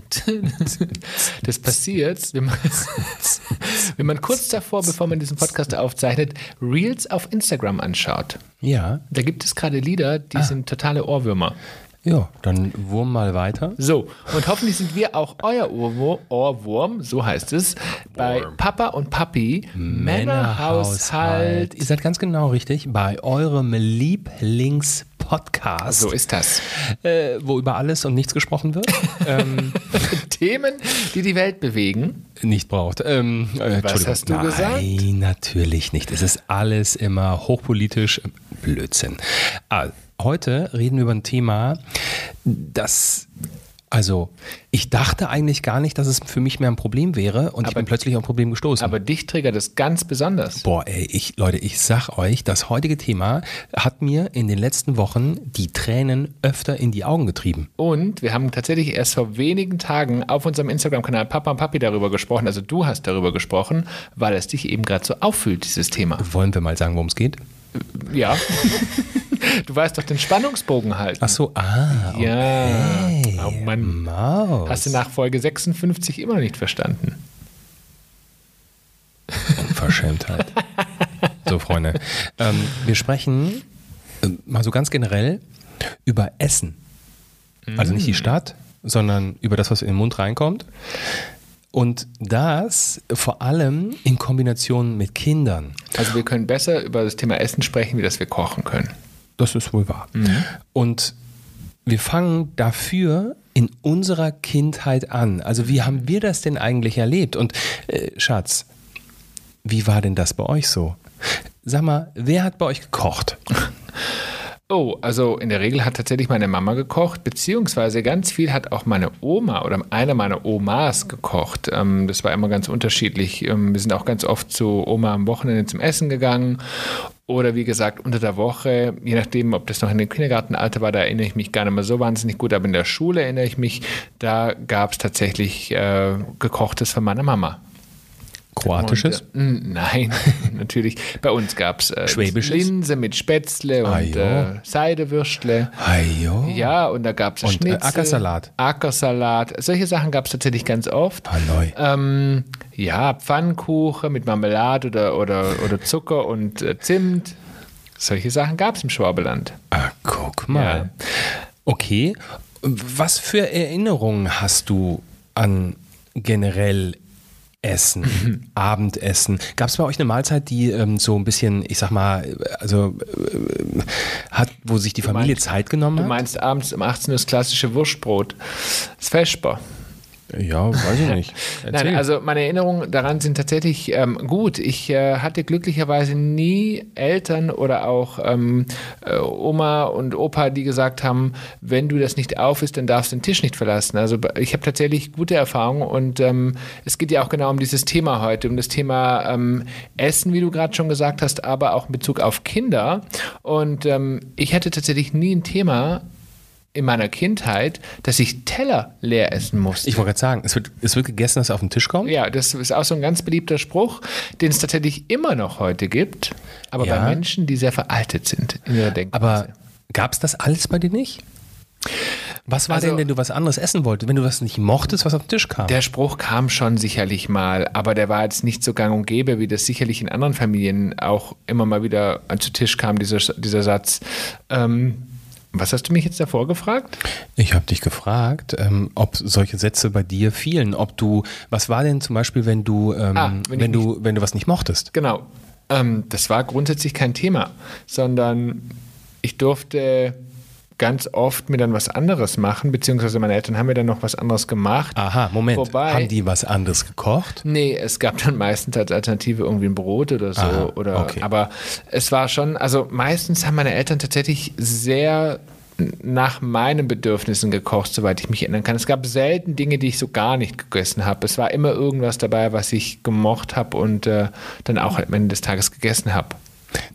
Das passiert, wenn man, wenn man kurz davor, bevor man diesen Podcast aufzeichnet, Reels auf Instagram anschaut. Ja. Da gibt es gerade Lieder, die ah. sind totale Ohrwürmer. Ja, dann Wurm mal weiter. So, und hoffentlich sind wir auch euer Ohrwurm, Ohrwurm so heißt es, bei Papa und Papi Männerhaushalt. Ihr seid ganz genau richtig, bei eurem Lieblingspodcast. So ist das. Äh, wo über alles und nichts gesprochen wird. ähm, Themen, die die Welt bewegen. Nicht braucht. Ähm, äh, Was hast du Nein, gesagt? Nein, natürlich nicht. Es ist alles immer hochpolitisch. Blödsinn. Ah, heute reden wir über ein Thema, das also, ich dachte eigentlich gar nicht, dass es für mich mehr ein Problem wäre und aber, ich bin plötzlich auf ein Problem gestoßen. Aber dich triggert es ganz besonders. Boah, ey, ich, Leute, ich sag euch, das heutige Thema hat mir in den letzten Wochen die Tränen öfter in die Augen getrieben. Und wir haben tatsächlich erst vor wenigen Tagen auf unserem Instagram-Kanal Papa und Papi darüber gesprochen, also du hast darüber gesprochen, weil es dich eben gerade so auffühlt, dieses Thema. Wollen wir mal sagen, worum es geht? Ja. Du weißt doch den Spannungsbogen halten. Ach so, ah. Ja. Okay. Oh Mann. Maus. Hast du nach Folge 56 immer noch nicht verstanden? Unverschämtheit. so, Freunde. Ähm, wir sprechen äh, mal so ganz generell über Essen. Also nicht die mm. Stadt, sondern über das, was in den Mund reinkommt. Und das vor allem in Kombination mit Kindern. Also wir können besser über das Thema Essen sprechen, wie dass wir kochen können. Das ist wohl wahr. Mhm. Und wir fangen dafür in unserer Kindheit an. Also wie haben wir das denn eigentlich erlebt? Und äh, Schatz, wie war denn das bei euch so? Sag mal, wer hat bei euch gekocht? Oh, also in der Regel hat tatsächlich meine Mama gekocht, beziehungsweise ganz viel hat auch meine Oma oder eine meiner Omas gekocht. Ähm, das war immer ganz unterschiedlich. Ähm, wir sind auch ganz oft zu Oma am Wochenende zum Essen gegangen oder wie gesagt unter der Woche, je nachdem, ob das noch in dem Kindergartenalter war, da erinnere ich mich gar nicht mehr so wahnsinnig gut, aber in der Schule erinnere ich mich, da gab es tatsächlich äh, gekochtes von meiner Mama. Kroatisches? Und, äh, nein, natürlich. Bei uns gab es äh, Schwäbisches? Linse mit Spätzle und äh, Seidewürstle. Ajo. Ja, und da gab es äh, Schnitzel. Ackersalat. Ackersalat. Solche Sachen gab es tatsächlich ganz oft. Hallo. Ähm, ja, Pfannkuchen mit Marmelade oder, oder, oder Zucker und äh, Zimt. Solche Sachen gab es im Schwabeland. Ah, guck mal. Ja. Okay. Was für Erinnerungen hast du an generell Essen, Mhm. Abendessen. Gab es bei euch eine Mahlzeit, die ähm, so ein bisschen, ich sag mal, also äh, hat, wo sich die Familie meinst- Zeit genommen Du hat? meinst abends um 18 Uhr das klassische Wurstbrot. Das Vesper. Ja, weiß ich nicht. Nein, also meine Erinnerungen daran sind tatsächlich ähm, gut. Ich äh, hatte glücklicherweise nie Eltern oder auch ähm, äh, Oma und Opa, die gesagt haben, wenn du das nicht auf isst, dann darfst du den Tisch nicht verlassen. Also ich habe tatsächlich gute Erfahrungen und ähm, es geht ja auch genau um dieses Thema heute, um das Thema ähm, Essen, wie du gerade schon gesagt hast, aber auch in Bezug auf Kinder. Und ähm, ich hatte tatsächlich nie ein Thema in meiner Kindheit, dass ich Teller leer essen musste. ich wollte gerade sagen, es wird, es wird gegessen, dass es auf den Tisch kommt. Ja, das ist auch so ein ganz beliebter Spruch, den es tatsächlich immer noch heute gibt, aber Ja. bei Menschen, die sehr veraltet sind in ihrer Denkweise. Aber gab es das alles bei dir nicht? Was war Also- denn, wenn du was anderes essen wolltest? Wenn du was nicht mochtest, was auf den Tisch kam? der Spruch kam schon sicherlich mal, aber der war jetzt nicht so gang und gäbe, wie das sicherlich in anderen Familien auch immer mal wieder zu Tisch kam, dieser, dieser Satz. Ähm, was hast du mich jetzt davor gefragt? Ich habe dich gefragt, ähm, ob solche Sätze bei dir fielen. Ob du, was war denn zum Beispiel, wenn du, ähm, Ah, wenn wenn, du, wenn du was nicht mochtest? Genau. Ähm, das war grundsätzlich kein Thema, sondern ich durfte ganz oft mir dann was anderes machen, beziehungsweise meine Eltern haben mir dann noch was anderes gemacht. Aha, Moment. Wobei- Haben die was anderes gekocht? Nee, es gab dann meistens als Alternative irgendwie ein Brot oder so. Aha, oder, okay. Aber es war schon, also meistens haben meine Eltern tatsächlich sehr nach meinen Bedürfnissen gekocht, soweit ich mich erinnern kann. Es gab selten Dinge, die ich so gar nicht gegessen habe. Es war immer irgendwas dabei, was ich gemocht habe und äh, dann auch am Ende des Tages gegessen habe.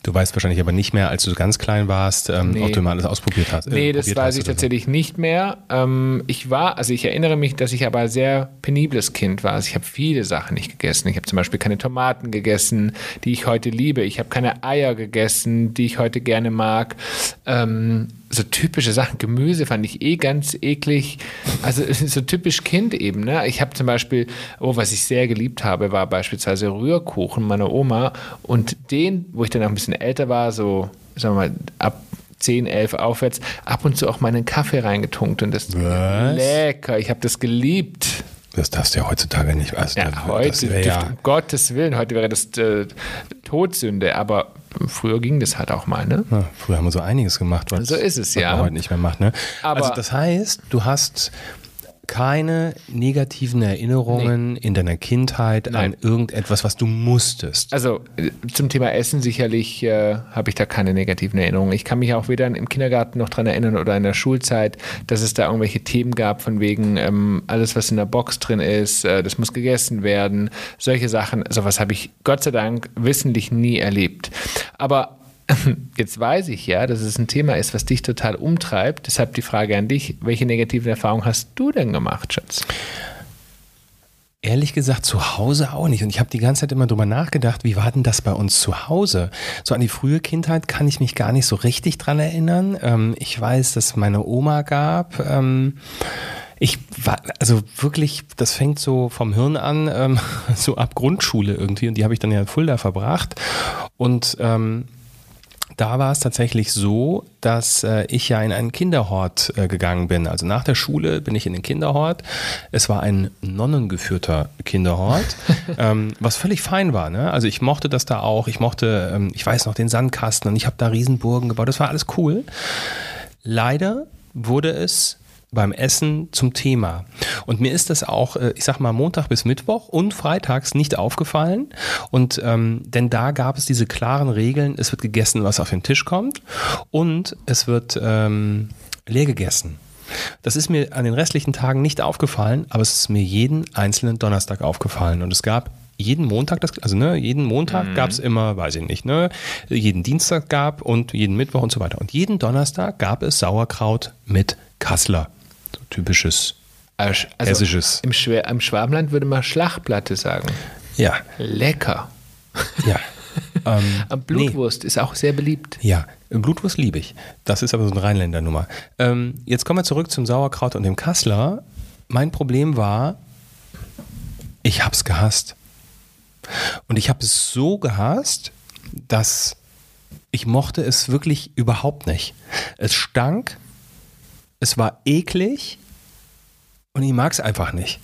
Du weißt wahrscheinlich aber nicht mehr, als du ganz klein warst, ähm, Nee. ob du mal alles ausprobiert hast. äh, Nee, das weiß ich oder so. tatsächlich nicht mehr. Ähm, ich war, also ich erinnere mich, dass ich aber ein sehr penibles Kind war. Also ich habe viele Sachen nicht gegessen. Ich habe zum Beispiel keine Tomaten gegessen, die ich heute liebe. Ich habe keine Eier gegessen, die ich heute gerne mag. Ähm, so typische Sachen. Gemüse fand ich eh ganz eklig. Also so typisch Kind eben. Ne? Ich habe zum Beispiel, oh, was ich sehr geliebt habe, war beispielsweise Rührkuchen meiner Oma. Und den, wo ich dann auch ein bisschen älter war, so, sagen wir mal, ab 10, 11 aufwärts, ab und zu auch meinen Kaffee reingetunkt. Und das Was? lecker. Ich habe das geliebt. Das darfst du ja heutzutage nicht. Also Ja, da- heute, das wär ja, um Gottes Willen, heute wäre das äh, Todsünde, aber früher ging das halt auch mal, ne? Ja, früher haben wir so einiges gemacht, was, So ist es, ja. man heute nicht mehr macht. Ne? Aber- also das heißt, du hast keine negativen Erinnerungen in deiner Kindheit Nein. an irgendetwas, was du musstest. Also äh, zum Thema Essen sicherlich äh, habe ich da keine negativen Erinnerungen. Ich kann mich auch weder im Kindergarten noch dran erinnern oder in der Schulzeit, dass es da irgendwelche Themen gab von wegen ähm, alles, was in der Box drin ist, äh, das muss gegessen werden. Solche Sachen, sowas habe ich Gott sei Dank wissentlich nie erlebt. Aber Jetzt weiß ich ja, dass es ein Thema ist, was dich total umtreibt. Deshalb die Frage an dich: Welche negativen Erfahrungen hast du denn gemacht, Schatz? Ehrlich gesagt, zu Hause auch nicht. Und ich habe die ganze Zeit immer drüber nachgedacht, wie war denn das bei uns zu Hause? So an die frühe Kindheit kann ich mich gar nicht so richtig dran erinnern. Ähm, ich weiß, dass es meine Oma gab. Ähm, ich war, also wirklich, das fängt so vom Hirn an, ähm, so ab Grundschule irgendwie. Und die habe ich dann ja in Fulda verbracht. Und ähm, da war es tatsächlich so, dass äh, ich ja in einen Kinderhort äh, gegangen bin. Also nach der Schule bin ich in den Kinderhort. Es war ein nonnengeführter Kinderhort, ähm, was völlig fein war. Ne? Also ich mochte das da auch. Ich mochte, ähm, ich weiß noch, den Sandkasten und ich habe da Riesenburgen gebaut. Das war alles cool. Leider wurde es beim Essen zum Thema. Und mir ist das auch, äh, ich sag mal, Montag bis Mittwoch und freitags nicht aufgefallen. Und ähm, denn da gab es diese klaren Regeln, es wird gegessen, was auf den Tisch kommt und es wird ähm, leer gegessen. Das ist mir an den restlichen Tagen nicht aufgefallen, aber es ist mir jeden einzelnen Donnerstag aufgefallen. Und es gab jeden Montag, das, also ne, jeden Montag gab es immer, weiß ich nicht, ne, jeden Dienstag gab und jeden Mittwoch und so weiter. Und jeden Donnerstag gab es Sauerkraut mit Kassler. Typisches Also Hessisches. Im, Schwer, Im Schwabenland würde man Schlachtplatte sagen. Ja, Lecker. ja. ähm, Blutwurst ist auch sehr beliebt. Ja, Blutwurst liebe ich. Das ist aber so eine Rheinländer-Nummer. Ähm, jetzt kommen wir zurück zum Sauerkraut und dem Kassler. Mein Problem war, ich habe es gehasst. Und ich habe es so gehasst, dass ich mochte es wirklich überhaupt nicht. Es stank, es war eklig und ich mag es einfach nicht.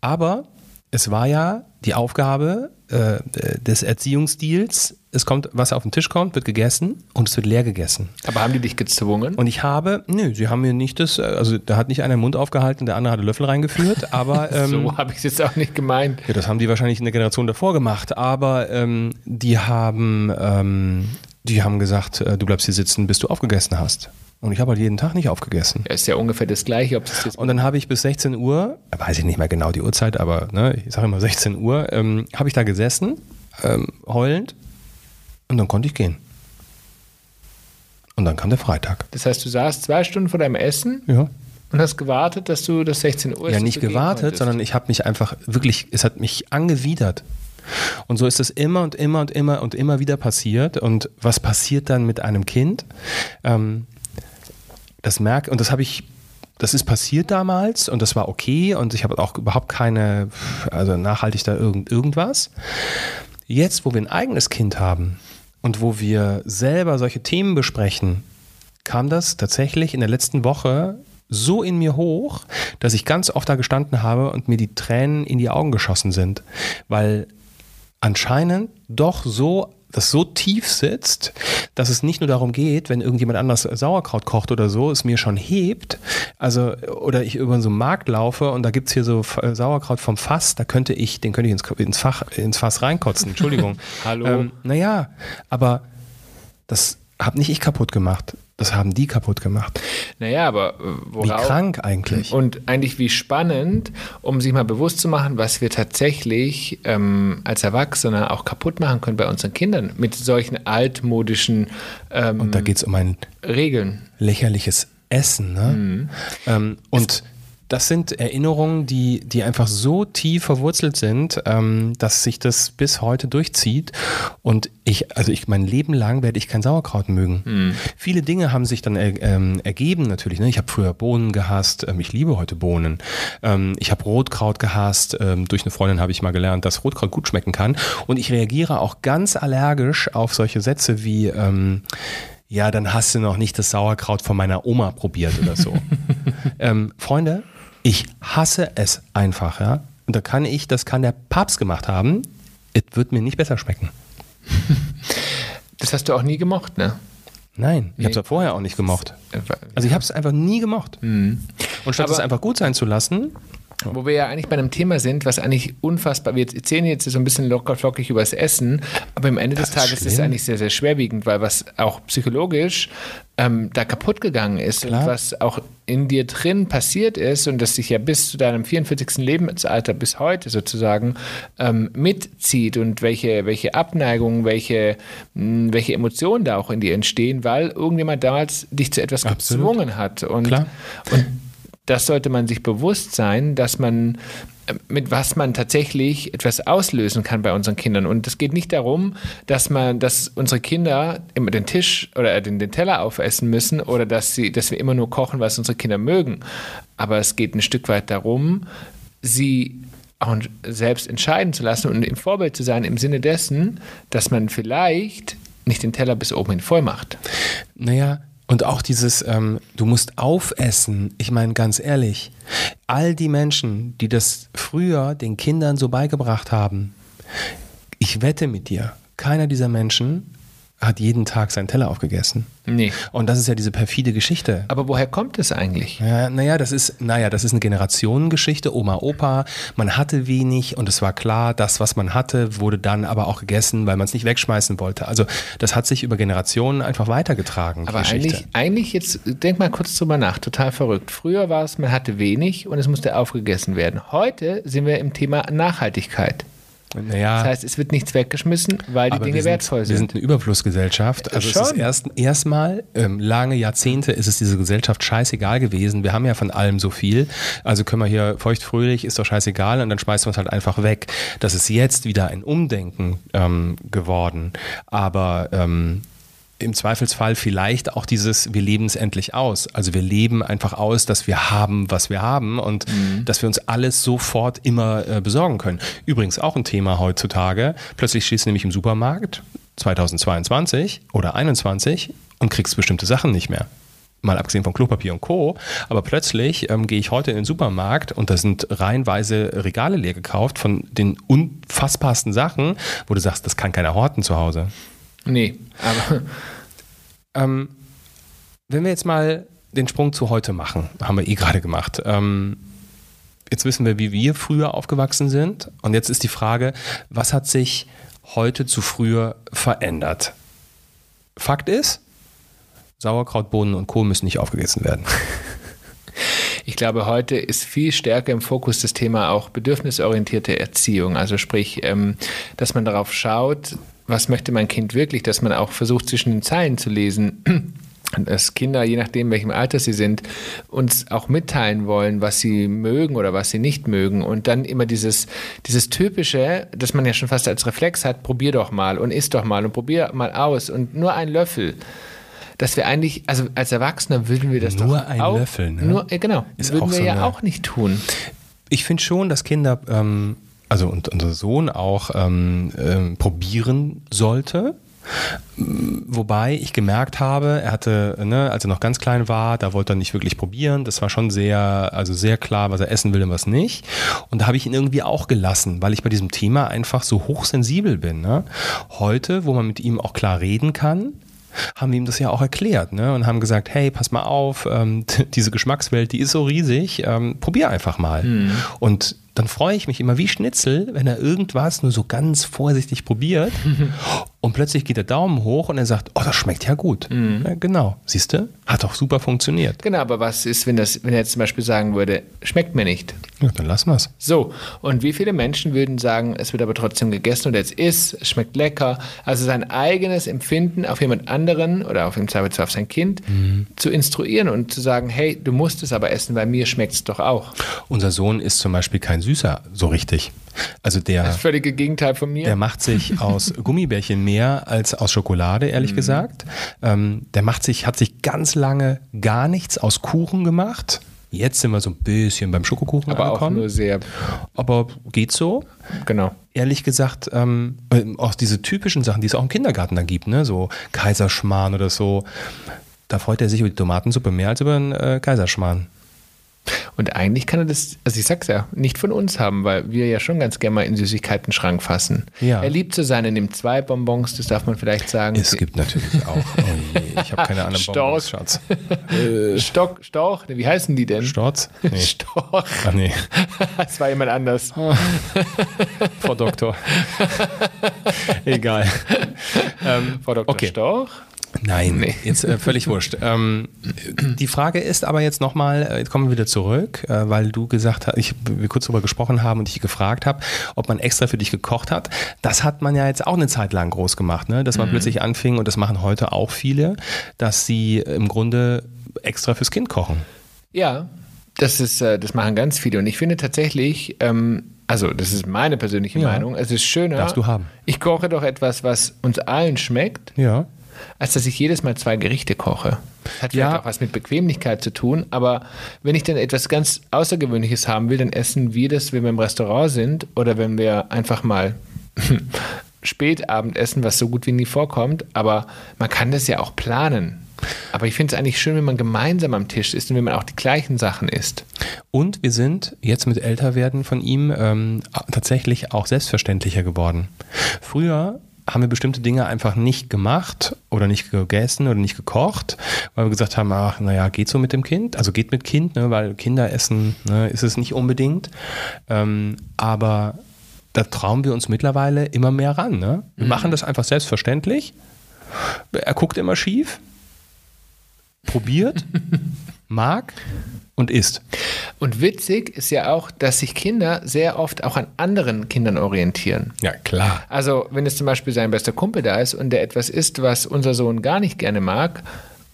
Aber es war ja die Aufgabe äh, des Erziehungsstils, es kommt, was auf den Tisch kommt, wird gegessen und es wird leer gegessen. Aber haben die dich gezwungen? Und ich habe, nö, sie haben mir nicht das, also da hat nicht einer den Mund aufgehalten, der andere hat den Löffel reingeführt, aber ähm, so habe ich es jetzt auch nicht gemeint. ja, das haben die wahrscheinlich in der Generation davor gemacht, aber ähm, die haben, ähm, die haben gesagt, äh, du bleibst hier sitzen, bis du aufgegessen hast. Und ich habe halt jeden Tag nicht aufgegessen. Ja, ist ja ungefähr das Gleiche, ob jetzt Und dann habe ich bis 16 Uhr, weiß ich nicht mehr genau die Uhrzeit, aber ne, ich sage immer 16 Uhr, ähm, habe ich da gesessen, ähm, heulend, und dann konnte ich gehen. Und dann kam der Freitag. Das heißt, du saßt zwei Stunden vor deinem Essen Ja. und hast gewartet, dass du das 16 Uhr Ja, nicht gewartet, sondern ich habe mich einfach wirklich, es hat mich angewidert. Und so ist es immer und immer und immer und immer wieder passiert. Und was passiert dann mit einem Kind? Ähm, das merke, und das habe ich, das ist passiert damals und das war okay und ich habe auch überhaupt keine, also nachhaltig da irgend, irgendwas. Jetzt, wo wir ein eigenes Kind haben und wo wir selber solche Themen besprechen, kam das tatsächlich in der letzten Woche so in mir hoch, dass ich ganz oft da gestanden habe und mir die Tränen in die Augen geschossen sind, weil anscheinend doch so das so tief sitzt, dass es nicht nur darum geht, wenn irgendjemand anders Sauerkraut kocht oder so, es mir schon hebt, also oder ich über so einen Markt laufe und da gibt's hier so F- Sauerkraut vom Fass, da könnte ich, den könnte ich ins, ins, Fach, ins Fass reinkotzen, Entschuldigung. Hallo. Ähm, naja, aber das habe nicht ich kaputt gemacht, das haben die kaputt gemacht. Naja, aber äh, Wie worauf, krank eigentlich. Und eigentlich wie spannend, um sich mal bewusst zu machen, was wir tatsächlich ähm, als Erwachsene auch kaputt machen können bei unseren Kindern mit solchen altmodischen ähm, Und da geht's um ein Regeln. lächerliches Essen. Ne? Mhm. Ähm, und das sind Erinnerungen, die, die einfach so tief verwurzelt sind, ähm, dass sich das bis heute durchzieht. Und ich, also ich, mein Leben lang werde ich kein Sauerkraut mögen. Mhm. Viele Dinge haben sich dann äh, ähm, ergeben natürlich. Ne? Ich habe früher Bohnen gehasst, ähm, ich liebe heute Bohnen. Ähm, ich habe Rotkraut gehasst. Ähm, durch eine Freundin habe ich mal gelernt, dass Rotkraut gut schmecken kann. Und ich reagiere auch ganz allergisch auf solche Sätze wie ähm, ja, dann hast du noch nicht das Sauerkraut von meiner Oma probiert oder so. ähm, Freunde, ich hasse es einfach, ja. Und da kann ich, das kann der Papst gemacht haben, es wird mir nicht besser schmecken. Das hast du auch nie gemocht, ne? Nein, ich nee. habe es ja vorher auch nicht gemocht. Also ich habe es einfach nie gemocht. Mhm. Und statt Aber es einfach gut sein zu lassen, wo wir ja eigentlich bei einem Thema sind, was eigentlich unfassbar, wir erzählen jetzt so ein bisschen locker flockig über das Essen, aber am Ende des Tages ist es eigentlich sehr, sehr schwerwiegend, weil was auch psychologisch ähm, da kaputt gegangen ist Klar. und was auch in dir drin passiert ist und das sich ja bis zu deinem 44. Lebensalter bis heute sozusagen ähm, mitzieht und welche, welche Abneigungen, welche, mh, hm, welche Emotionen da auch in dir entstehen, weil irgendjemand damals dich zu etwas Absolut. gezwungen hat. Und, Klar. und das sollte man sich bewusst sein, dass man äh, mit was man tatsächlich etwas auslösen kann bei unseren Kindern. Und es geht nicht darum, dass man, dass unsere Kinder immer den Tisch oder den, den Teller aufessen müssen oder dass sie, dass wir immer nur kochen, was unsere Kinder mögen. Aber es geht ein Stück weit darum, sie auch selbst entscheiden zu lassen und im Vorbild zu sein im Sinne dessen, dass man vielleicht nicht den Teller bis oben hin voll macht. Naja, und auch dieses, ähm, du musst aufessen. Ich meine, ganz ehrlich, all die Menschen, die das früher den Kindern so beigebracht haben, ich wette mit dir, keiner dieser Menschen hat jeden Tag seinen Teller aufgegessen. Nee. Und das ist ja diese perfide Geschichte. Aber woher kommt es eigentlich? Ja, naja, das ist, naja, das ist eine Generationengeschichte, Oma, Opa. Man hatte wenig und es war klar, das, was man hatte, wurde dann aber auch gegessen, weil man es nicht wegschmeißen wollte. Also das hat sich über Generationen einfach weitergetragen. Aber eigentlich, eigentlich jetzt, denk mal kurz drüber nach, total verrückt. Früher war es, man hatte wenig und es musste aufgegessen werden. Heute sind wir im Thema Nachhaltigkeit. Naja, das heißt, es wird nichts weggeschmissen, weil die Dinge sind, wertvoll sind. Wir sind eine Überflussgesellschaft. Also Schon. es ist erst, erstmal, ähm, lange Jahrzehnte ist es diese Gesellschaft scheißegal gewesen. Wir haben ja von allem so viel. Also können wir hier feuchtfröhlich, ist doch scheißegal und dann schmeißen wir es halt einfach weg. Das ist jetzt wieder ein Umdenken ähm, geworden. Aber ähm, im Zweifelsfall vielleicht auch dieses, wir leben es endlich aus. Also wir leben einfach aus, dass wir haben, was wir haben und mhm. dass wir uns alles sofort immer äh, besorgen können. Übrigens auch ein Thema heutzutage. Plötzlich stehst du nämlich im Supermarkt 2022 oder 2021 und kriegst bestimmte Sachen nicht mehr mal abgesehen von Klopapier und Co. Aber plötzlich ähm, gehe ich heute in den Supermarkt und da sind reihenweise Regale leer gekauft von den unfassbarsten Sachen, wo du sagst, das kann keiner horten zu Hause. Nee, aber ähm, wenn wir jetzt mal den Sprung zu heute machen, haben wir eh gerade gemacht. Ähm, jetzt wissen wir, wie wir früher aufgewachsen sind. Und jetzt ist die Frage, was hat sich heute zu früher verändert? Fakt ist, Sauerkraut, Bohnen und Co. müssen nicht aufgegessen werden. Ich glaube, heute ist viel stärker im Fokus das Thema auch bedürfnisorientierte Erziehung. Also sprich, ähm, dass man darauf schaut, was möchte mein Kind wirklich, dass man auch versucht, zwischen den Zeilen zu lesen. Dass Kinder, je nachdem, welchem Alter sie sind, uns auch mitteilen wollen, was sie mögen oder was sie nicht mögen. Und dann immer dieses, dieses Typische, das man ja schon fast als Reflex hat, probier doch mal und isst doch mal und probier mal aus und nur ein Löffel dass wir eigentlich, also als Erwachsener würden wir das nur doch ein auch, Löffel, ne? Nur, genau, Ist würden wir so ja auch nicht tun. Ich finde schon, dass Kinder ähm, also und unser Sohn auch ähm, ähm, probieren sollte. Wobei ich gemerkt habe, er hatte, ne, als er noch ganz klein war, da wollte er nicht wirklich probieren. Das war schon sehr, also sehr klar, was er essen will und was nicht. Und da habe ich ihn irgendwie auch gelassen, weil ich bei diesem Thema einfach so hochsensibel bin. Ne? Heute, wo man mit ihm auch klar reden kann, haben wir ihm das ja auch erklärt ne? und haben gesagt, hey, pass mal auf, ähm, diese Geschmackswelt, die ist so riesig, ähm, probier einfach mal. Mhm. Und dann freue ich mich immer wie Schnitzel, wenn er irgendwas nur so ganz vorsichtig probiert Und plötzlich geht der Daumen hoch und er sagt, oh, das schmeckt ja gut. Ja, genau, siehst du? Hat doch super funktioniert. Genau, aber was ist, wenn, das, wenn er jetzt zum Beispiel sagen würde, schmeckt mir nicht? Ja, dann lassen wir es. So, und wie viele Menschen würden sagen, es wird aber trotzdem gegessen oder es ist, es schmeckt lecker. Also sein eigenes Empfinden auf jemand anderen oder auf im Zweifelsfall auf sein Kind zu instruieren und zu sagen, hey, du musst es aber essen, weil mir schmeckt es doch auch. Unser Sohn ist zum Beispiel kein Süßer so richtig. Also der, Das völlige Gegenteil von mir. der macht sich aus Gummibärchen mehr als aus Schokolade, ehrlich gesagt. Ähm, der macht sich, hat sich ganz lange gar nichts aus Kuchen gemacht. Jetzt sind wir so ein bisschen beim Schokokuchen aber auch angekommen. nur sehr, aber geht so. genau. Ehrlich gesagt, ähm, äh, auch diese typischen Sachen, die es auch im Kindergarten dann gibt, ne? so Kaiserschmarrn oder so. Da freut er sich über die Tomatensuppe mehr als über einen äh, Kaiserschmarrn. Und eigentlich kann er das, also ich sag's ja, nicht von uns haben, weil wir ja schon ganz gerne mal in Süßigkeiten-Schrank fassen. Ja. Er liebt zu sein, er nimmt zwei Bonbons, das darf man vielleicht sagen. Es gibt natürlich auch. Oh je, ich habe keine anderen Storch. Bonbons, Schatz. Stock, Storch, wie heißen die denn? Storz? Nee. Storch. Ach nee, Das war jemand anders. Frau Doktor. Egal. Ähm, Frau Dr. okay. Storch. Nein, Nee. jetzt äh, völlig wurscht. Ähm, die Frage ist aber jetzt nochmal, äh, jetzt kommen wir wieder zurück, äh, weil du gesagt hast, ich, wir kurz darüber gesprochen haben und ich gefragt habe, ob man extra für dich gekocht hat. Das hat man ja jetzt auch eine Zeit lang groß gemacht, ne? dass man plötzlich anfing, und das machen heute auch viele, dass sie im Grunde extra fürs Kind kochen. Ja, das ist, äh, das machen ganz viele. Und ich finde tatsächlich, ähm, also das ist meine persönliche Ja. Meinung, es ist schöner. Darfst du haben. Ich koche doch etwas, was uns allen schmeckt, Ja. Als dass ich jedes Mal zwei Gerichte koche. Das hat Ja. vielleicht auch was mit Bequemlichkeit zu tun, aber wenn ich dann etwas ganz Außergewöhnliches haben will, dann essen wir das, wenn wir im Restaurant sind oder wenn wir einfach mal Spätabend essen, was so gut wie nie vorkommt. Aber man kann das ja auch planen. Aber ich finde es eigentlich schön, wenn man gemeinsam am Tisch ist und wenn man auch die gleichen Sachen isst. Und wir sind jetzt mit Älterwerden von ihm ähm, tatsächlich auch selbstverständlicher geworden. Früher haben wir bestimmte Dinge einfach nicht gemacht oder nicht gegessen oder nicht gekocht, weil wir gesagt haben, ach, naja, geht so mit dem Kind, also geht mit Kind, ne, weil Kinder essen ne, ist es nicht unbedingt. Ähm, aber da trauen wir uns mittlerweile immer mehr ran. Ne? Wir machen das einfach selbstverständlich. Er guckt immer schief, probiert, mag und isst. Und witzig ist ja auch, dass sich Kinder sehr oft auch an anderen Kindern orientieren. Ja, klar. Also, wenn es zum Beispiel sein bester Kumpel da ist und der etwas isst, was unser Sohn gar nicht gerne mag,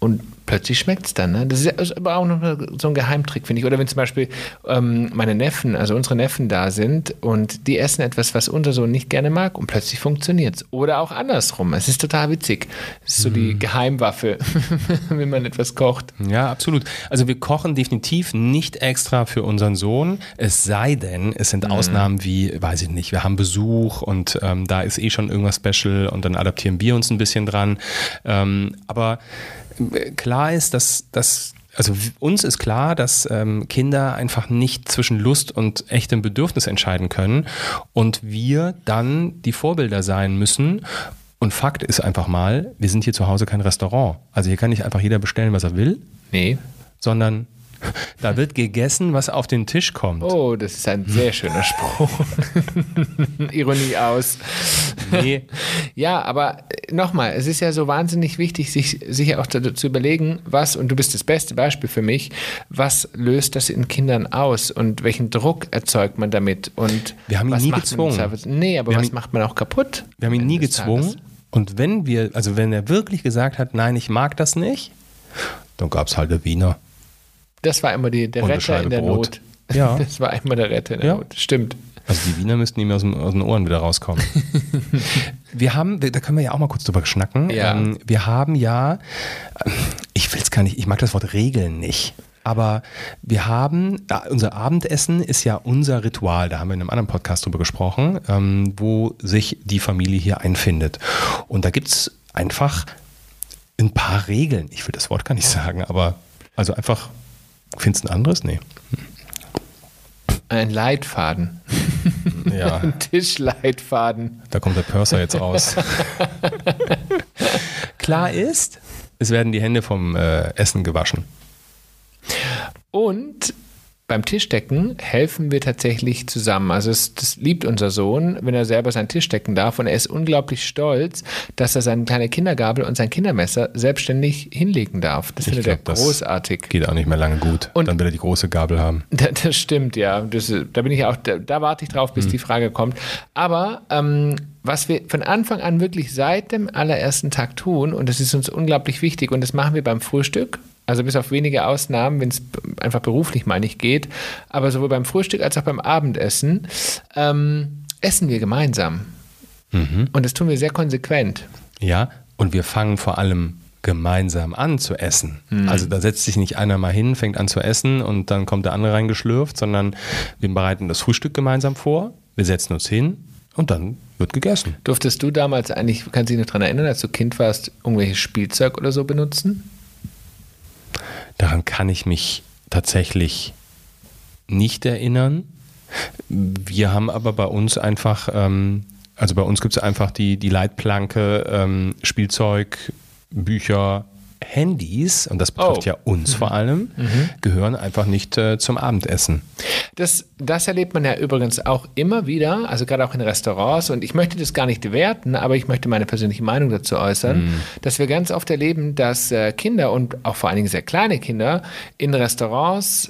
und plötzlich schmeckt es dann. Ne? Das ist aber auch noch so ein Geheimtrick, finde ich. Oder wenn zum Beispiel ähm, meine Neffen, also unsere Neffen da sind und die essen etwas, was unser Sohn nicht gerne mag und plötzlich funktioniert es. Oder auch andersrum. Es ist total witzig. Es ist so die Geheimwaffe, wenn man etwas kocht. Ja, absolut. Also wir kochen definitiv nicht extra für unseren Sohn, es sei denn, es sind Ausnahmen wie, weiß ich nicht, wir haben Besuch und ähm, da ist eh schon irgendwas special und dann adaptieren wir uns ein bisschen dran. Ähm, aber äh, klar ist, dass, dass also uns ist klar, dass ähm, Kinder einfach nicht zwischen Lust und echtem Bedürfnis entscheiden können und wir dann die Vorbilder sein müssen. Und Fakt ist einfach mal, wir sind hier zu Hause kein Restaurant. Also hier kann nicht einfach jeder bestellen, was er will, Nee. sondern da wird gegessen, was auf den Tisch kommt. Oh, das ist ein sehr schöner Spruch. Ironie aus. Nee. Ja, aber nochmal, es ist ja so wahnsinnig wichtig, sich, sich auch zu, zu überlegen, was, und du bist das beste Beispiel für mich, was löst das in Kindern aus und welchen Druck erzeugt man damit? Und Wir haben ihn was nie man gezwungen. Nee, aber Wir was ihn- macht man auch kaputt? Wir haben ihn nie gezwungen. Tages? Und wenn wir, also wenn er wirklich gesagt hat, nein, ich mag das nicht, dann gab es halt der Wiener. Das war immer die, der Und Retter in der Brot. Not. Ja. Das war immer der Retter in der Ja. Not. Stimmt. Also die Wiener müssten ihm aus, dem, aus den Ohren wieder rauskommen. wir haben, da können wir ja auch mal kurz drüber schnacken. Ja. Ähm, wir haben ja, ich will es gar nicht, ich mag das Wort Regeln nicht. Aber wir haben, unser Abendessen ist ja unser Ritual, da haben wir in einem anderen Podcast drüber gesprochen, ähm, wo sich die Familie hier einfindet. Und da gibt es einfach ein paar Regeln. Ich will das Wort gar nicht sagen, aber also einfach, findest du ein anderes? Nee. Ein Leitfaden. Ja. Ein Tischleitfaden. Da kommt der Purser jetzt raus. Klar ist, es werden die Hände vom äh, Essen gewaschen. Und beim Tischdecken helfen wir tatsächlich zusammen. Also es, das liebt unser Sohn, wenn er selber seinen Tisch decken darf. Und er ist unglaublich stolz, dass er seine kleine Kindergabel und sein Kindermesser selbstständig hinlegen darf. Das Ich findet er glaub, das großartig. Geht auch nicht mehr lange gut. Und- Dann will er die große Gabel haben. Da, das stimmt, ja. Das, da bin ich auch, da, da warte ich drauf, bis die Frage kommt. Aber ähm, was wir von Anfang an wirklich seit dem allerersten Tag tun, und das ist uns unglaublich wichtig, und das machen wir beim Frühstück, also bis auf wenige Ausnahmen, wenn es einfach beruflich mal nicht geht, aber sowohl beim Frühstück als auch beim Abendessen, ähm, essen wir gemeinsam. Und das tun wir sehr konsequent. Ja, und wir fangen vor allem gemeinsam an zu essen. Mhm. Also da setzt sich nicht einer mal hin, fängt an zu essen und dann kommt der andere reingeschlürft, sondern wir bereiten das Frühstück gemeinsam vor, wir setzen uns hin und dann wird gegessen. Durftest du damals eigentlich, kannst du dich noch daran erinnern, als du Kind warst, irgendwelches Spielzeug oder so benutzen? Daran kann ich mich tatsächlich nicht erinnern. Wir haben aber bei uns einfach, ähm, also bei uns gibt es einfach die, die Leitplanke ähm, Spielzeug, Bücher, Handys, und das betrifft Oh. ja uns vor allem, gehören einfach nicht äh, zum Abendessen. Das, das erlebt man ja übrigens auch immer wieder, also gerade auch in Restaurants. Und ich möchte das gar nicht werten, aber ich möchte meine persönliche Meinung dazu äußern, dass wir ganz oft erleben, dass äh, Kinder und auch vor allen Dingen sehr kleine Kinder in Restaurants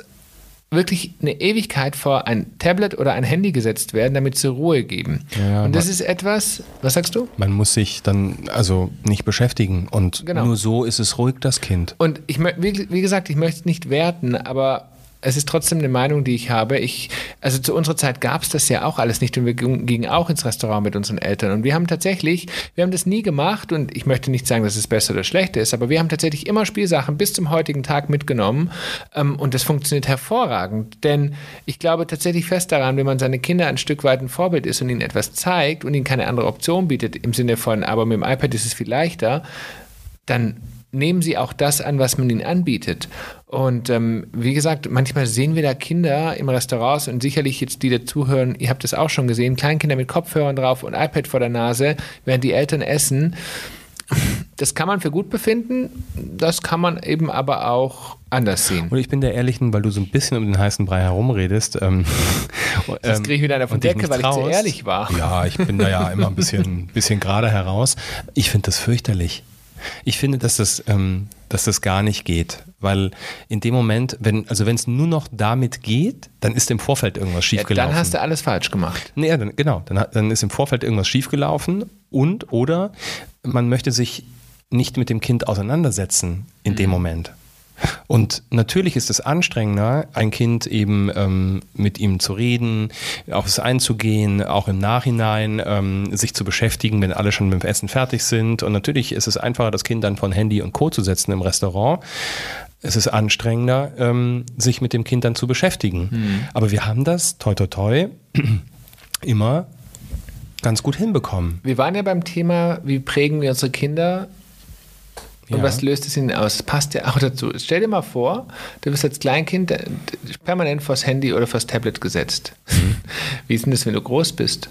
wirklich eine Ewigkeit vor ein Tablet oder ein Handy gesetzt werden, damit sie Ruhe geben. Ja, und das ist etwas, was sagst du? Man muss sich dann also nicht beschäftigen und Genau. nur so ist es ruhig, das Kind. Und ich wie gesagt, ich möchte es nicht werten, aber es ist trotzdem eine Meinung, die ich habe. Ich, also zu unserer Zeit gab es das ja auch alles nicht und wir ging- gingen auch ins Restaurant mit unseren Eltern. Und wir haben tatsächlich, wir haben das nie gemacht und ich möchte nicht sagen, dass es besser oder schlechter ist, aber wir haben tatsächlich immer Spielsachen bis zum heutigen Tag mitgenommen ähm, und das funktioniert hervorragend. Denn ich glaube tatsächlich fest daran, wenn man seine Kinder ein Stück weit ein Vorbild ist und ihnen etwas zeigt und ihnen keine andere Option bietet, im Sinne von, aber mit dem iPad ist es viel leichter, dann nehmen sie auch das an, was man ihnen anbietet. Und ähm, wie gesagt, manchmal sehen wir da Kinder im Restaurant und sicherlich jetzt die, die zuhören, ihr habt das auch schon gesehen, Kleinkinder mit Kopfhörern drauf und iPad vor der Nase, während die Eltern essen. Das kann man für gut befinden, das kann man eben aber auch anders sehen. Und ich bin der Ehrlichen, weil du so ein bisschen um den heißen Brei herumredest. Ähm, Das kriege ich wieder einer von Decke, weil ich zu traust. ehrlich war. Ja, ich bin da ja immer ein bisschen, bisschen gerade heraus. Ich finde das fürchterlich. Ich finde, dass das, ähm, dass das gar nicht geht, weil in dem Moment, wenn also wenn es nur noch damit geht, dann ist im Vorfeld irgendwas Ja, schiefgelaufen. dann hast du alles falsch gemacht. Nee, ja, dann, genau, dann, dann ist im Vorfeld irgendwas schiefgelaufen und oder man möchte sich nicht mit dem Kind auseinandersetzen in dem Moment. Und natürlich ist es anstrengender, ein Kind eben ähm, mit ihm zu reden, auf es einzugehen, auch im Nachhinein ähm, sich zu beschäftigen, wenn alle schon mit dem Essen fertig sind. Und natürlich ist es einfacher, das Kind dann von Handy und Co. zu setzen im Restaurant. Es ist anstrengender, ähm, sich mit dem Kind dann zu beschäftigen. Aber wir haben das, toi toi toi, immer ganz gut hinbekommen. Wir waren ja beim Thema, wie prägen wir unsere Kinder und Ja. was löst es ihnen aus? Das passt ja auch dazu. Stell dir mal vor, du bist als Kleinkind äh, permanent vors Handy oder vors Tablet gesetzt. Mhm. Wie ist denn das, wenn du groß bist?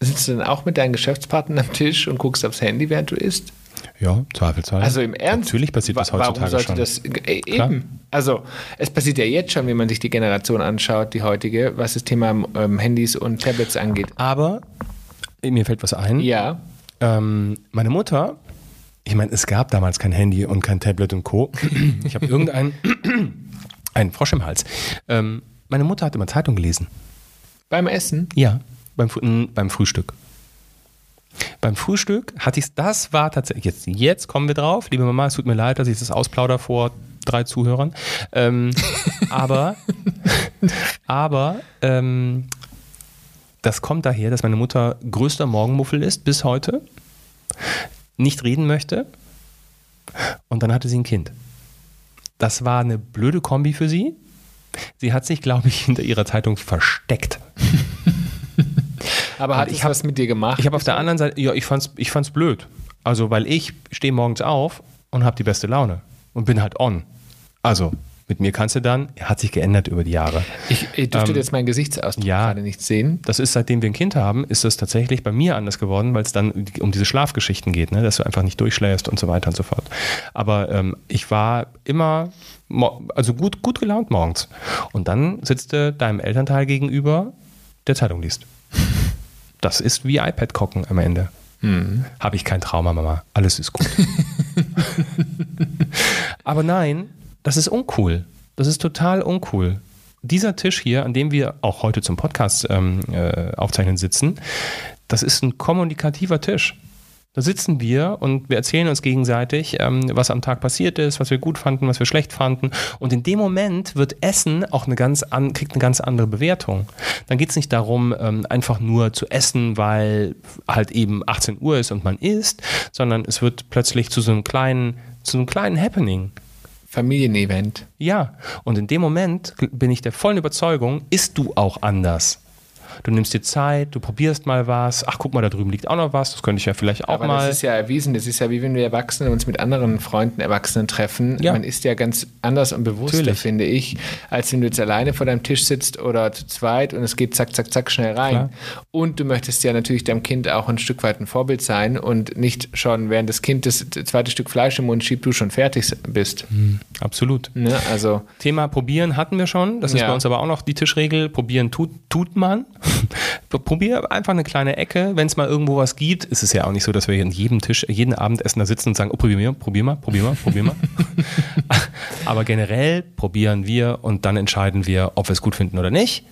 Sitzt du dann auch mit deinen Geschäftspartnern am Tisch und guckst aufs Handy, während du isst? Ja, Zweifelsfall. Also im Ernst? Natürlich passiert das heutzutage Warum sollte schon. das äh, Klar. eben? Also es passiert ja jetzt schon, wenn man sich die Generation anschaut, die heutige, was das Thema ähm, Handys und Tablets angeht. Aber mir fällt was ein. Ja, Ähm, meine Mutter, ich meine, es gab damals kein Handy und kein Tablet und Co. Ich habe irgendeinen einen Frosch im Hals. Ähm, meine Mutter hat immer Zeitung gelesen. beim Essen. Ja, beim, beim Frühstück. Beim Frühstück hatte ich das war tatsächlich, jetzt, jetzt kommen wir drauf, liebe Mama, es tut mir leid, dass ich das ausplauder vor drei Zuhörern. Ähm, aber aber ähm, das kommt daher, dass meine Mutter größter Morgenmuffel ist bis heute, nicht reden möchte und dann hatte sie ein Kind. Das war eine blöde Kombi für sie. Sie hat sich, glaube ich, hinter ihrer Zeitung versteckt. Aber hat ich es hab- was mit dir gemacht? Ich habe auf der anderen Seite, ja, ich fand's, ich fand's blöd. Also, weil ich stehe morgens auf und habe die beste Laune und bin halt on. Also, Mit mir kannst du dann, hat sich geändert über die Jahre. Ich, ich dürfte jetzt meinen Gesichtsausdruck ja. gerade nicht sehen. Das ist, seitdem wir ein Kind haben, ist das tatsächlich bei mir anders geworden, weil es dann um diese Schlafgeschichten geht, ne? dass du einfach nicht durchschläfst und so weiter und so fort. Aber ähm, ich war immer, also gut, gut gelaunt morgens. Und dann sitzt du deinem Elternteil gegenüber, der Zeitung liest. Das ist wie iPad-Kocken am Ende. Habe ich kein Trauma, Mama. Alles ist gut. Aber nein, das ist uncool. Das ist total uncool. Dieser Tisch hier, an dem wir auch heute zum Podcast ähm, äh, aufzeichnen sitzen, das ist ein kommunikativer Tisch. Da sitzen wir und wir erzählen uns gegenseitig, ähm, was am Tag passiert ist, was wir gut fanden, was wir schlecht fanden. Und in dem Moment wird Essen auch eine ganz an, kriegt eine ganz andere Bewertung. Dann geht es nicht darum, ähm, einfach nur zu essen, weil halt eben 18 Uhr ist und man isst, sondern es wird plötzlich zu so einem kleinen, zu einem kleinen Happening. Familienevent. Ja, und in dem Moment bin ich der vollen Überzeugung, isst du auch anders. Du nimmst dir Zeit, du probierst mal was. Ach, guck mal, da drüben liegt auch noch was. Das könnte ich ja vielleicht auch Aber mal. das ist ja erwiesen, das ist ja wie wenn wir Erwachsene uns mit anderen Freunden, Erwachsenen treffen. Ja. Man ist ja ganz anders und bewusster, Natürlich. finde ich, als wenn du jetzt alleine vor deinem Tisch sitzt oder zu zweit und es geht zack, zack, zack schnell rein. Klar. Und du möchtest ja natürlich deinem Kind auch ein Stück weit ein Vorbild sein und nicht schon, während das Kind das zweite Stück Fleisch im Mund schiebt, du schon fertig bist. Absolut. Ne? Also Thema Probieren hatten wir schon. Das ist Ja. bei uns aber auch noch die Tischregel. Probieren tut, tut man. Probier einfach eine kleine Ecke. Wenn es mal irgendwo was gibt, ist es ja auch nicht so, dass wir in jedem Tisch, jeden Abendessen da sitzen und sagen, oh, probier mal, probier mal, probier mal, probier mal. aber generell probieren wir und dann entscheiden wir, ob wir es gut finden oder nicht.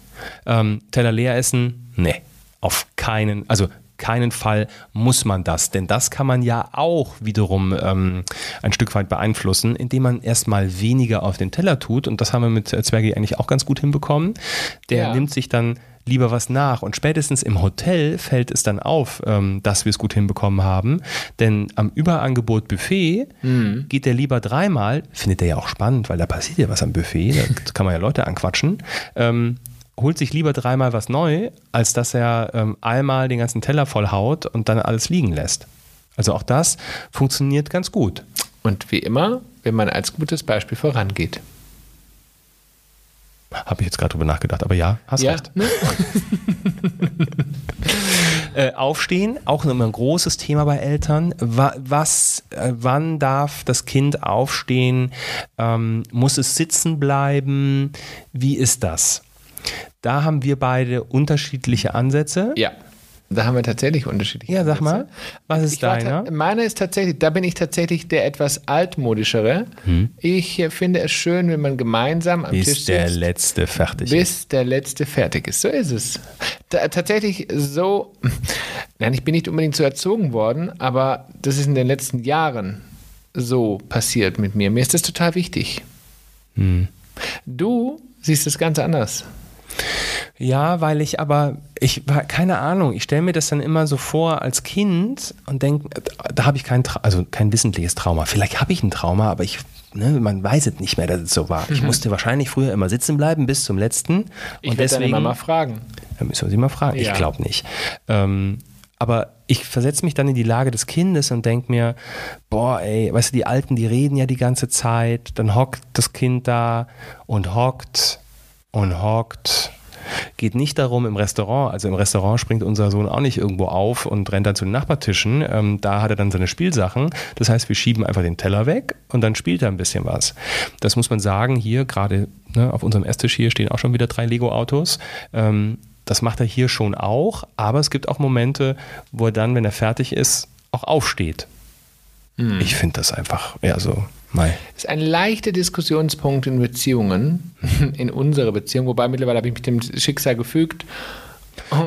Ähm, Teller leer essen? Nee, auf keinen, also keinen Fall muss man das, denn das kann man ja auch wiederum ähm, ein Stück weit beeinflussen, indem man erstmal weniger auf den Teller tut und das haben wir mit äh, Zwergi eigentlich auch ganz gut hinbekommen. Der Ja. nimmt sich dann lieber was nach und spätestens im Hotel fällt es dann auf, ähm, dass wir es gut hinbekommen haben, denn am Überangebot Buffet geht der lieber dreimal, findet er ja auch spannend, weil da passiert ja was am Buffet, da kann man ja Leute anquatschen, ähm, holt sich lieber dreimal was neu, als dass er ähm, einmal den ganzen Teller vollhaut und dann alles liegen lässt. Also auch das funktioniert ganz gut. Und wie immer, wenn man als gutes Beispiel vorangeht. Habe ich jetzt gerade drüber nachgedacht, aber ja, hast Ja, recht. ne? Äh, aufstehen, auch immer ein großes Thema bei Eltern. Wa was, äh, wann darf das Kind aufstehen? Ähm, muss es sitzen bleiben? Wie ist das? Da haben wir beide unterschiedliche Ansätze. ja. Da haben wir tatsächlich unterschiedliche. Ja, sag mal, was ist Ich deiner? Meiner ist tatsächlich, da bin ich tatsächlich der etwas altmodischere. Ich äh, finde es schön, wenn man gemeinsam am Tisch Bis der sitzt, letzte fertig ist. bis der letzte fertig ist. So ist es. Da, tatsächlich so, nein, ich bin nicht unbedingt so erzogen worden, aber das ist in den letzten Jahren so passiert mit mir. Mir ist das total wichtig. Hm. Du siehst das ganz anders. Ja, weil ich aber, ich war, keine Ahnung, ich stelle mir das dann immer so vor als Kind und denke, da habe ich kein, Tra also kein wissentliches Trauma. Vielleicht habe ich ein Trauma, aber ich, ne, man weiß es nicht mehr, dass es so war. Ich musste wahrscheinlich früher immer sitzen bleiben bis zum letzten. Mhm. Ich und deswegen, Mama fragen. da müssen wir sie mal fragen. Ich Ja. glaube nicht. Ähm, aber ich versetze mich dann in die Lage des Kindes und denke mir, boah, ey, weißt du, die Alten, die reden ja die ganze Zeit, dann hockt das Kind da und hockt und hockt. Geht nicht darum im Restaurant, also im Restaurant springt unser Sohn auch nicht irgendwo auf und rennt dann zu den Nachbartischen. Ähm, da hat er dann seine Spielsachen. Das heißt, wir schieben einfach den Teller weg und dann spielt er ein bisschen was. Das muss man sagen, hier gerade ne, auf unserem Esstisch hier stehen auch schon wieder drei Lego-Autos. Ähm, das macht er hier schon auch, aber es gibt auch Momente, wo er dann, wenn er fertig ist, auch aufsteht. Ich finde das einfach, ja, so, mei. Das ist ein leichter Diskussionspunkt in Beziehungen, in unserer Beziehung, wobei mittlerweile habe ich mich dem Schicksal gefügt.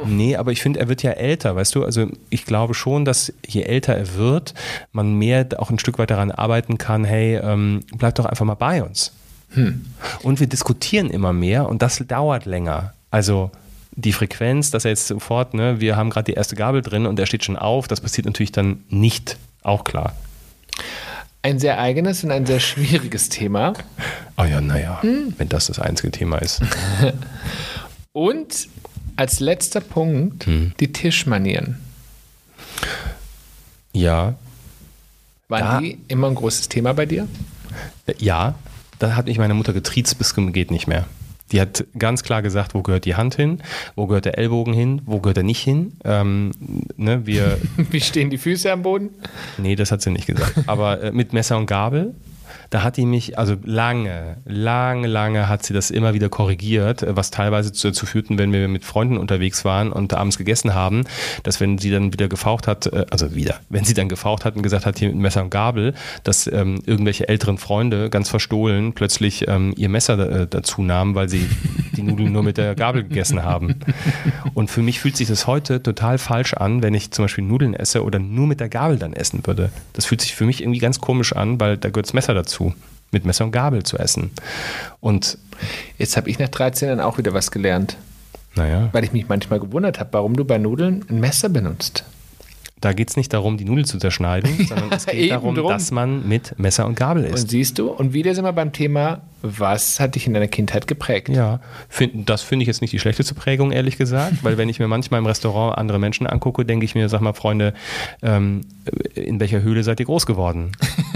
Nee, aber ich finde, er wird ja älter, weißt du? Also ich glaube schon, dass je älter er wird, man mehr auch ein Stück weit daran arbeiten kann, hey, ähm, bleib doch einfach mal bei uns. Und wir diskutieren immer mehr und das dauert länger. Also die Frequenz, dass er jetzt sofort, ne, wir haben gerade die erste Gabel drin und er steht schon auf, das passiert natürlich dann nicht, auch klar. Ein sehr eigenes und ein sehr schwieriges Thema. Oh ja, naja, wenn das das einzige Thema ist. Und als letzter Punkt Hm. die Tischmanieren. Ja, Waren Da- die immer ein großes Thema bei dir? Ja, da hat mich meine Mutter getriezt bis zum geht nicht mehr. Die hat ganz klar gesagt, wo gehört die Hand hin, wo gehört der Ellbogen hin, wo gehört er nicht hin. Ähm, ne, wir, Wie stehen die Füße am Boden? nee, das hat sie nicht gesagt. Aber äh, mit Messer und Gabel, da hat die mich, also lange, lange, lange hat sie das immer wieder korrigiert, was teilweise dazu führten, wenn wir mit Freunden unterwegs waren und abends gegessen haben, dass wenn sie dann wieder gefaucht hat, äh, also wieder, wenn sie dann gefaucht hat und gesagt hat, hier mit Messer und Gabel, dass ähm, irgendwelche älteren Freunde ganz verstohlen plötzlich ähm, ihr Messer äh, dazu nahmen, weil sie die Nudeln nur mit der Gabel gegessen haben. Und für mich fühlt sich das heute total falsch an, wenn ich zum Beispiel Nudeln esse oder nur mit der Gabel dann essen würde. Das fühlt sich für mich irgendwie ganz komisch an, weil da gehört das Messer dazu, mit Messer und Gabel zu essen. Und Jetzt habe ich nach 13 Jahren auch wieder was gelernt, naja, weil ich mich manchmal gewundert habe, warum du bei Nudeln ein Messer benutzt. Da geht es nicht darum, die Nudeln zu zerschneiden, sondern es geht darum, drum. dass man mit Messer und Gabel Und isst. siehst du, und wieder sind wir beim Thema, was hat dich in deiner Kindheit geprägt? Ja, find, das finde ich jetzt nicht die schlechteste Prägung, ehrlich gesagt, weil wenn ich mir manchmal im Restaurant andere Menschen angucke, denke ich mir, sag mal, Freunde, ähm, in welcher Höhle seid ihr groß geworden?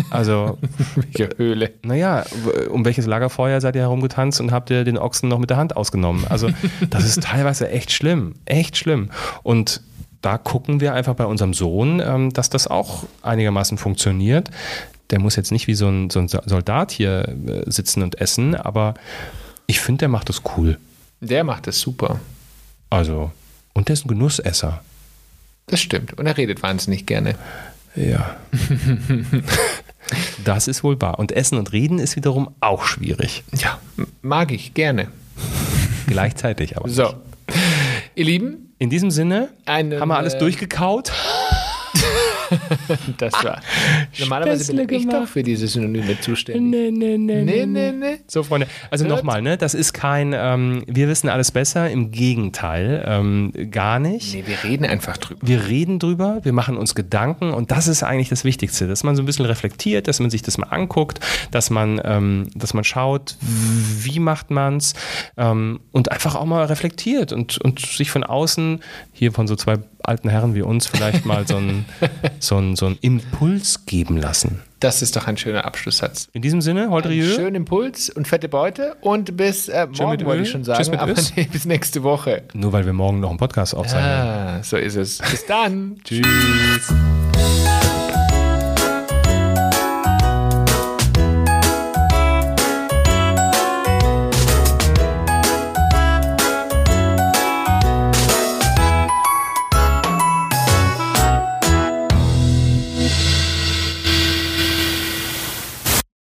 Also, Welche Höhle. naja, um welches Lagerfeuer seid ihr herumgetanzt und habt ihr den Ochsen noch mit der Hand ausgenommen? Also, das ist teilweise echt schlimm, echt schlimm. Und da gucken wir einfach bei unserem Sohn, ähm, dass das auch einigermaßen funktioniert. Der muss jetzt nicht wie so ein, so ein Soldat hier äh, sitzen und essen, aber ich finde, der macht das cool. Der macht es super. Also, und der ist ein Genussesser. Das stimmt. Und er redet wahnsinnig gerne. Ja. das ist wohl wahr. Und Essen und Reden ist wiederum auch schwierig. Ja, mag ich gerne. Gleichzeitig aber. So. Ihr Lieben, In diesem Sinne Einen, haben wir alles äh, durchgekaut. das war. Normalerweise bin Späßle ich gemacht. doch für diese Synonyme zuständig. Nee, nee, nee, Nee, nee, nee. So, Freunde, also nochmal, ne, das ist kein, ähm, wir wissen alles besser, im Gegenteil, ähm, gar nicht. Nee, wir reden einfach drüber. Wir reden drüber, wir machen uns Gedanken und das ist eigentlich das Wichtigste, dass man so ein bisschen reflektiert, dass man sich das mal anguckt, dass man, ähm, dass man schaut, wie macht man's ähm, und einfach auch mal reflektiert und, und sich von außen, hier von so zwei alten Herren wie uns, vielleicht mal so einen so einen- so einen Impuls geben lassen. Das ist doch ein schöner Abschlusssatz. In diesem Sinne, Holdrieux, Schönen Impuls und fette Beute und bis äh, morgen wollte Öl. ich schon Tschüss sagen, mit aber nee, bis nächste Woche. nur weil wir morgen noch einen Podcast aufzeichnen. Ah, so ist es. Bis dann. Tschüss.